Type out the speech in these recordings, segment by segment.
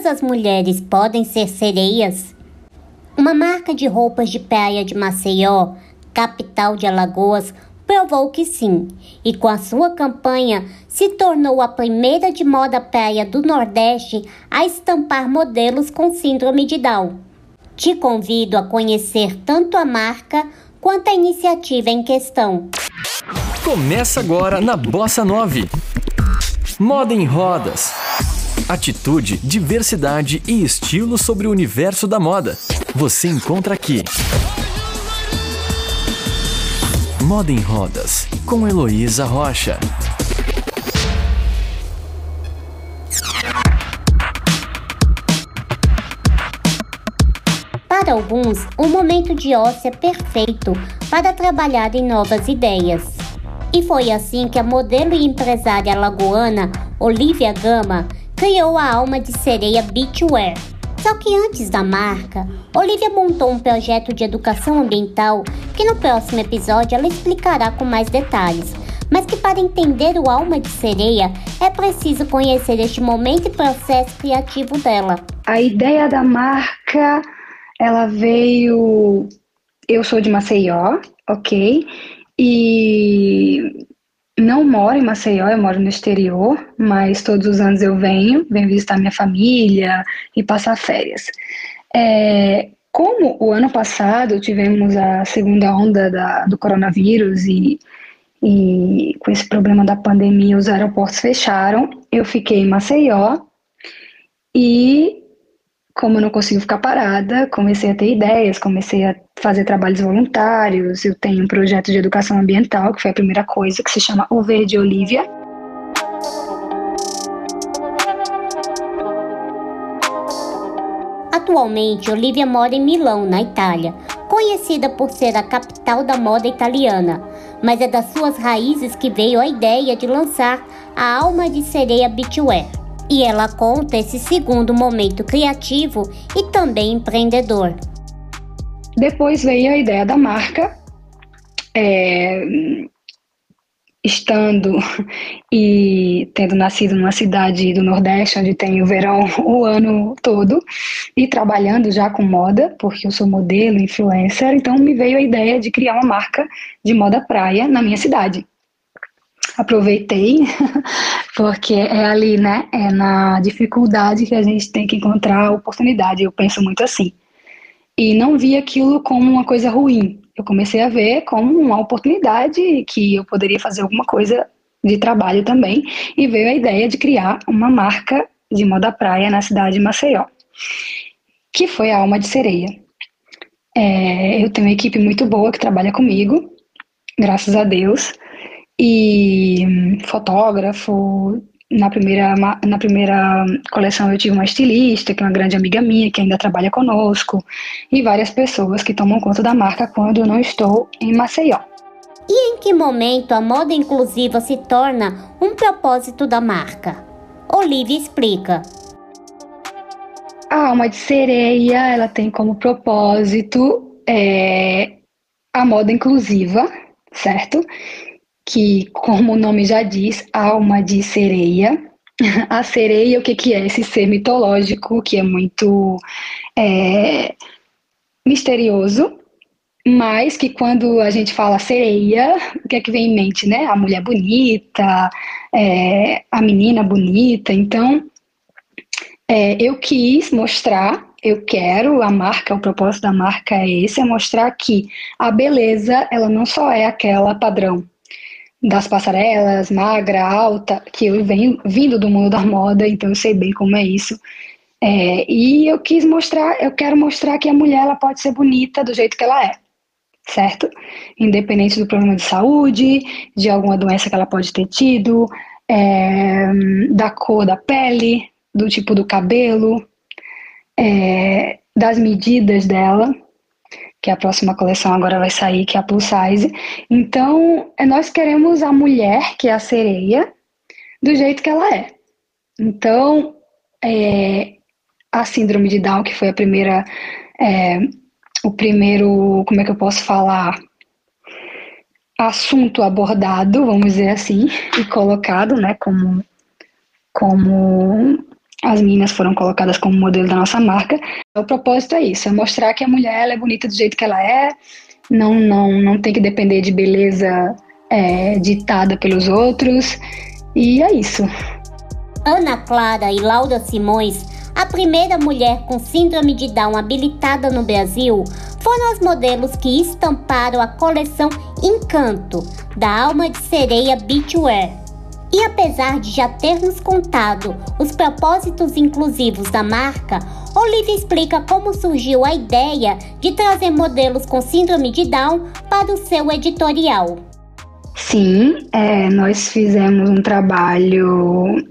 todas as mulheres podem ser sereias? Uma marca de roupas de praia de Maceió, capital de Alagoas, provou que sim, e com a sua campanha se tornou a primeira de moda praia do Nordeste a estampar modelos com síndrome de Down. Te convido a conhecer tanto a marca quanto a iniciativa em questão. Começa agora na Bossa 9. Moda em rodas. Atitude, diversidade e estilo sobre o universo da moda. Você encontra aqui. Moda em Rodas, com Heloísa Rocha. Para alguns, o momento de ócio é perfeito para trabalhar em novas ideias. E foi assim que a modelo e empresária lagoana Olivia Gama criou a alma de sereia Beachwear. Só que antes da marca, Olivia montou um projeto de educação ambiental que no próximo episódio ela explicará com mais detalhes. Mas que para entender o alma de sereia é preciso conhecer este momento e processo criativo dela. A ideia da marca, ela veio. Eu sou de Maceió, ok? E não moro em Maceió, eu moro no exterior, mas todos os anos eu venho, venho visitar minha família e passar férias. É, como o ano passado tivemos a segunda onda da, do coronavírus e, e com esse problema da pandemia os aeroportos fecharam, eu fiquei em Maceió e como eu não consigo ficar parada, comecei a ter ideias, comecei a fazer trabalhos voluntários. Eu tenho um projeto de educação ambiental, que foi a primeira coisa, que se chama O Verde Olívia. Atualmente, Olivia mora em Milão, na Itália, conhecida por ser a capital da moda italiana, mas é das suas raízes que veio a ideia de lançar a Alma de Sereia Beachwear e ela conta esse segundo momento criativo e também empreendedor. Depois veio a ideia da marca, é, estando e tendo nascido numa cidade do Nordeste, onde tem o verão o ano todo, e trabalhando já com moda, porque eu sou modelo, influencer, então me veio a ideia de criar uma marca de moda praia na minha cidade aproveitei, porque é ali, né, é na dificuldade que a gente tem que encontrar a oportunidade, eu penso muito assim. E não vi aquilo como uma coisa ruim, eu comecei a ver como uma oportunidade que eu poderia fazer alguma coisa de trabalho também, e veio a ideia de criar uma marca de moda praia na cidade de Maceió, que foi a Alma de Sereia. É, eu tenho uma equipe muito boa que trabalha comigo, graças a Deus, e fotógrafo. Na primeira, na primeira coleção eu tive uma estilista, que é uma grande amiga minha, que ainda trabalha conosco, e várias pessoas que tomam conta da marca quando eu não estou em Maceió. E em que momento a moda inclusiva se torna um propósito da marca? Olivia explica. A alma de sereia, ela tem como propósito é, a moda inclusiva, certo? Que, como o nome já diz, alma de sereia. A sereia, o que, que é? Esse ser mitológico que é muito é, misterioso, mas que quando a gente fala sereia, o que é que vem em mente, né? A mulher bonita, é, a menina bonita. Então, é, eu quis mostrar, eu quero, a marca, o propósito da marca é esse, é mostrar que a beleza, ela não só é aquela padrão, das passarelas, magra, alta, que eu venho vindo do mundo da moda, então eu sei bem como é isso. É, e eu quis mostrar, eu quero mostrar que a mulher ela pode ser bonita do jeito que ela é, certo? Independente do problema de saúde, de alguma doença que ela pode ter tido, é, da cor da pele, do tipo do cabelo, é, das medidas dela, que a próxima coleção agora vai sair, que é a Plus Size. Então, nós queremos a mulher, que é a sereia, do jeito que ela é. Então, é, a síndrome de Down, que foi a primeira, é, o primeiro, como é que eu posso falar? Assunto abordado, vamos dizer assim, e colocado, né, como, como as meninas foram colocadas como modelo da nossa marca. O propósito é isso, é mostrar que a mulher é bonita do jeito que ela é, não, não, não tem que depender de beleza é, ditada pelos outros, e é isso. Ana Clara e Laura Simões, a primeira mulher com síndrome de Down habilitada no Brasil, foram as modelos que estamparam a coleção Encanto, da Alma de Sereia Beachwear. E apesar de já ter nos contado os propósitos inclusivos da marca, Olivia explica como surgiu a ideia de trazer modelos com síndrome de Down para o seu editorial. Sim, é, nós fizemos um trabalho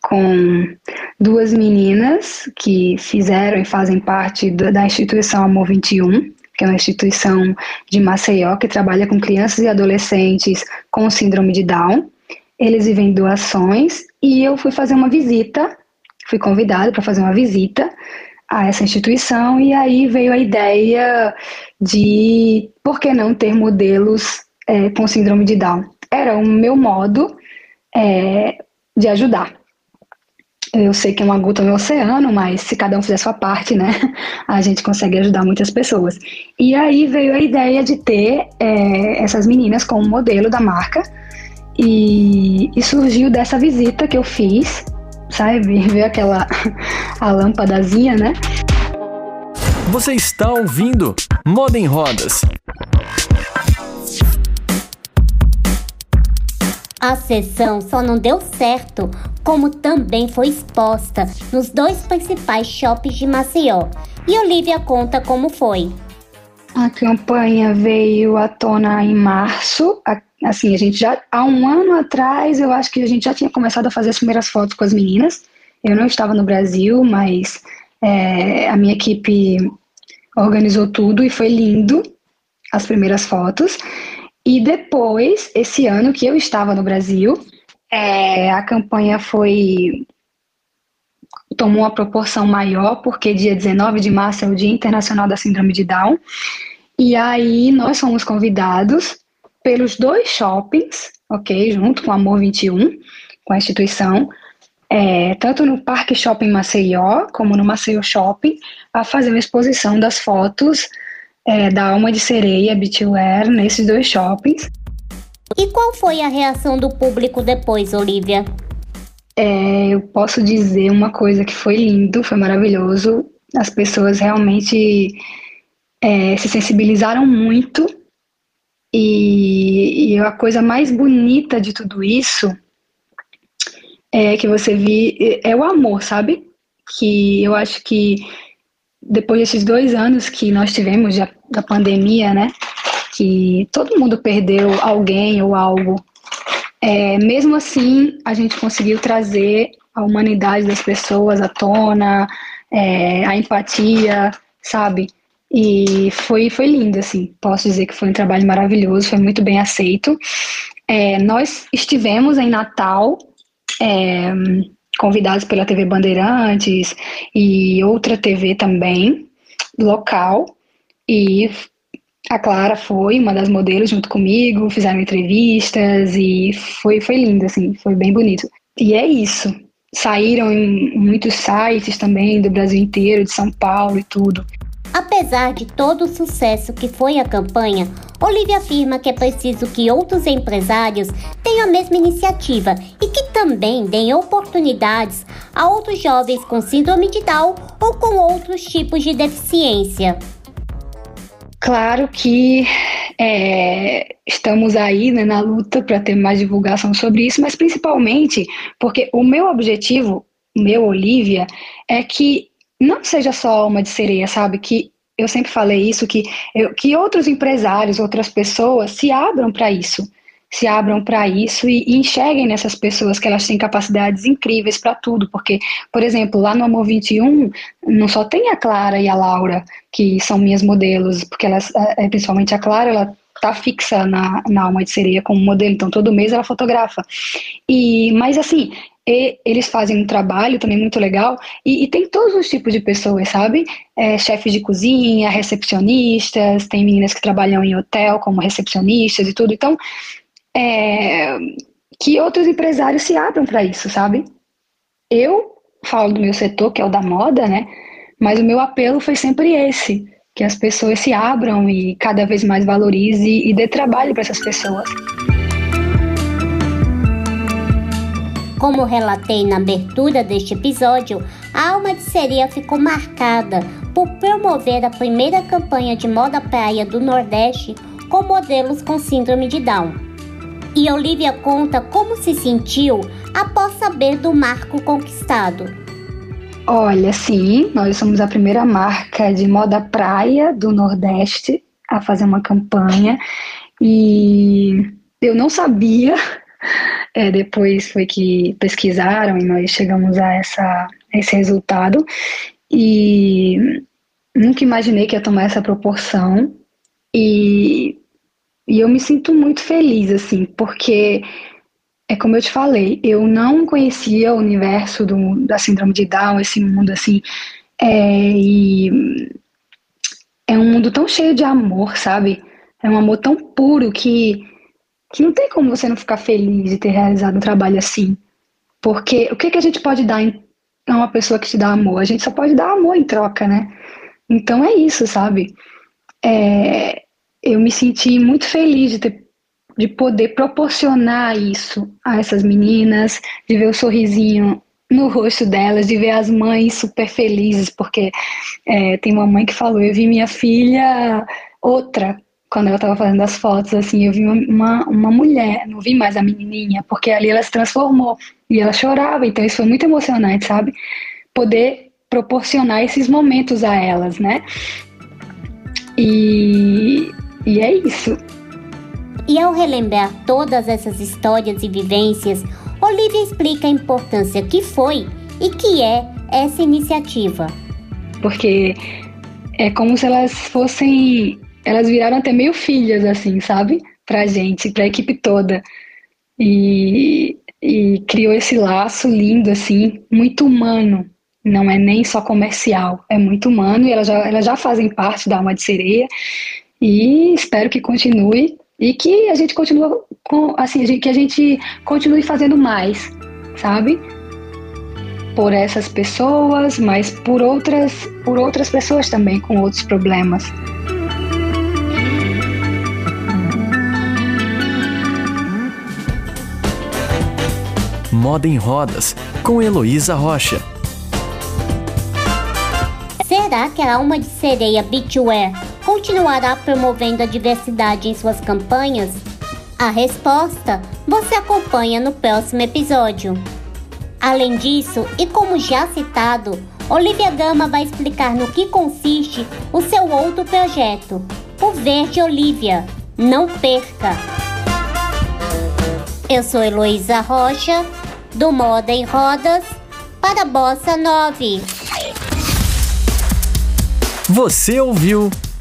com duas meninas que fizeram e fazem parte da instituição Amor 21, que é uma instituição de Maceió que trabalha com crianças e adolescentes com síndrome de Down eles vivem doações e eu fui fazer uma visita, fui convidada para fazer uma visita a essa instituição e aí veio a ideia de por que não ter modelos é, com síndrome de Down. Era o meu modo é, de ajudar. Eu sei que é uma gota no oceano, mas se cada um fizer sua parte, né, a gente consegue ajudar muitas pessoas. E aí veio a ideia de ter é, essas meninas como modelo da marca e, e surgiu dessa visita que eu fiz, sabe? Ver aquela a lâmpadazinha, né? Você está ouvindo Moda em Rodas. A sessão só não deu certo, como também foi exposta nos dois principais shoppings de Maceió. E Olivia conta como foi. A campanha veio à tona em março, Assim, a gente já, há um ano atrás, eu acho que a gente já tinha começado a fazer as primeiras fotos com as meninas. Eu não estava no Brasil, mas é, a minha equipe organizou tudo e foi lindo as primeiras fotos. E depois, esse ano que eu estava no Brasil, é, a campanha foi tomou uma proporção maior, porque dia 19 de março é o Dia Internacional da Síndrome de Down. E aí nós fomos convidados pelos dois shoppings, ok? Junto com o Amor 21, com a instituição, é, tanto no Parque Shopping Maceió, como no Maceió Shopping, a fazer uma exposição das fotos é, da Alma de Sereia Beachwear nesses dois shoppings. E qual foi a reação do público depois, Olivia? É, eu posso dizer uma coisa que foi lindo, foi maravilhoso. As pessoas realmente é, se sensibilizaram muito e, e a coisa mais bonita de tudo isso é que você vi é o amor, sabe? Que eu acho que depois desses dois anos que nós tivemos já, da pandemia, né? Que todo mundo perdeu alguém ou algo. É, mesmo assim, a gente conseguiu trazer a humanidade das pessoas à tona, é, a empatia, sabe? E foi, foi lindo, assim. Posso dizer que foi um trabalho maravilhoso, foi muito bem aceito. É, nós estivemos em Natal, é, convidados pela TV Bandeirantes e outra TV também, local, e a Clara foi uma das modelos junto comigo, fizeram entrevistas e foi, foi lindo, assim, foi bem bonito. E é isso. Saíram em muitos sites também do Brasil inteiro, de São Paulo e tudo. Apesar de todo o sucesso que foi a campanha, Olivia afirma que é preciso que outros empresários tenham a mesma iniciativa e que também deem oportunidades a outros jovens com síndrome de Down ou com outros tipos de deficiência. Claro que é, estamos aí né, na luta para ter mais divulgação sobre isso, mas principalmente porque o meu objetivo, meu Olivia, é que não seja só uma de sereia, sabe? Que eu sempre falei isso, que, eu, que outros empresários, outras pessoas se abram para isso, se abram para isso e, e, enxerguem nessas pessoas que elas têm capacidades incríveis para tudo, porque, por exemplo, lá no Amor 21, não só tem a Clara e a Laura, que são minhas modelos, porque elas, é, principalmente a Clara, ela tá fixa na, na alma de sereia como modelo, então todo mês ela fotografa. E, mas assim, e eles fazem um trabalho também muito legal e, e tem todos os tipos de pessoas, sabe? É, chefes de cozinha, recepcionistas, tem meninas que trabalham em hotel como recepcionistas e tudo. Então, é, que outros empresários se abram para isso, sabe? Eu falo do meu setor, que é o da moda, né? Mas o meu apelo foi sempre esse, que as pessoas se abram e cada vez mais valorize e dê trabalho para essas pessoas. Como relatei na abertura deste episódio, a Alma de Sereia ficou marcada por promover a primeira campanha de moda praia do Nordeste com modelos com síndrome de Down. E Olivia conta como se sentiu após saber do marco conquistado. Olha, sim, nós somos a primeira marca de moda praia do Nordeste a fazer uma campanha e eu não sabia. É, depois foi que pesquisaram e nós chegamos a essa, esse resultado e nunca imaginei que ia tomar essa proporção e, e eu me sinto muito feliz assim porque é como eu te falei, eu não conhecia o universo do, da síndrome de Down, esse mundo assim, é, e é um mundo tão cheio de amor, sabe? É um amor tão puro que, que não tem como você não ficar feliz de ter realizado um trabalho assim. Porque o que, que a gente pode dar em, a uma pessoa que te dá amor? A gente só pode dar amor em troca, né? Então é isso, sabe? É, eu me senti muito feliz de ter de poder proporcionar isso a essas meninas, de ver o sorrisinho no rosto delas, de ver as mães super felizes, porque é, tem uma mãe que falou, eu vi minha filha outra, quando ela estava fazendo as fotos, assim, eu vi uma, uma mulher, não vi mais a menininha, porque ali ela se transformou, e ela chorava, então isso foi muito emocionante, sabe? Poder proporcionar esses momentos a elas, né? E, e é isso. E ao relembrar todas essas histórias e vivências, Olivia explica a importância que foi e que é essa iniciativa. Porque é como se elas fossem. Elas viraram até meio filhas, assim, sabe? Pra gente, pra equipe toda. E, e criou esse laço lindo, assim, muito humano. Não é nem só comercial, é muito humano e elas já, elas já fazem parte da Alma de Sereia. E espero que continue e que a gente continue com, assim, que a gente continue fazendo mais, sabe? Por essas pessoas, mas por outras, por outras pessoas também com outros problemas. Moda em Rodas, com Heloísa Rocha. Será que a alma de sereia Beachwear continuará promovendo a diversidade em suas campanhas? A resposta você acompanha no próximo episódio. Além disso, e como já citado, Olivia Gama vai explicar no que consiste o seu outro projeto, o Verde Olivia. Não perca! Eu sou Heloísa Rocha, do Moda em Rodas, para Bossa 9. Você ouviu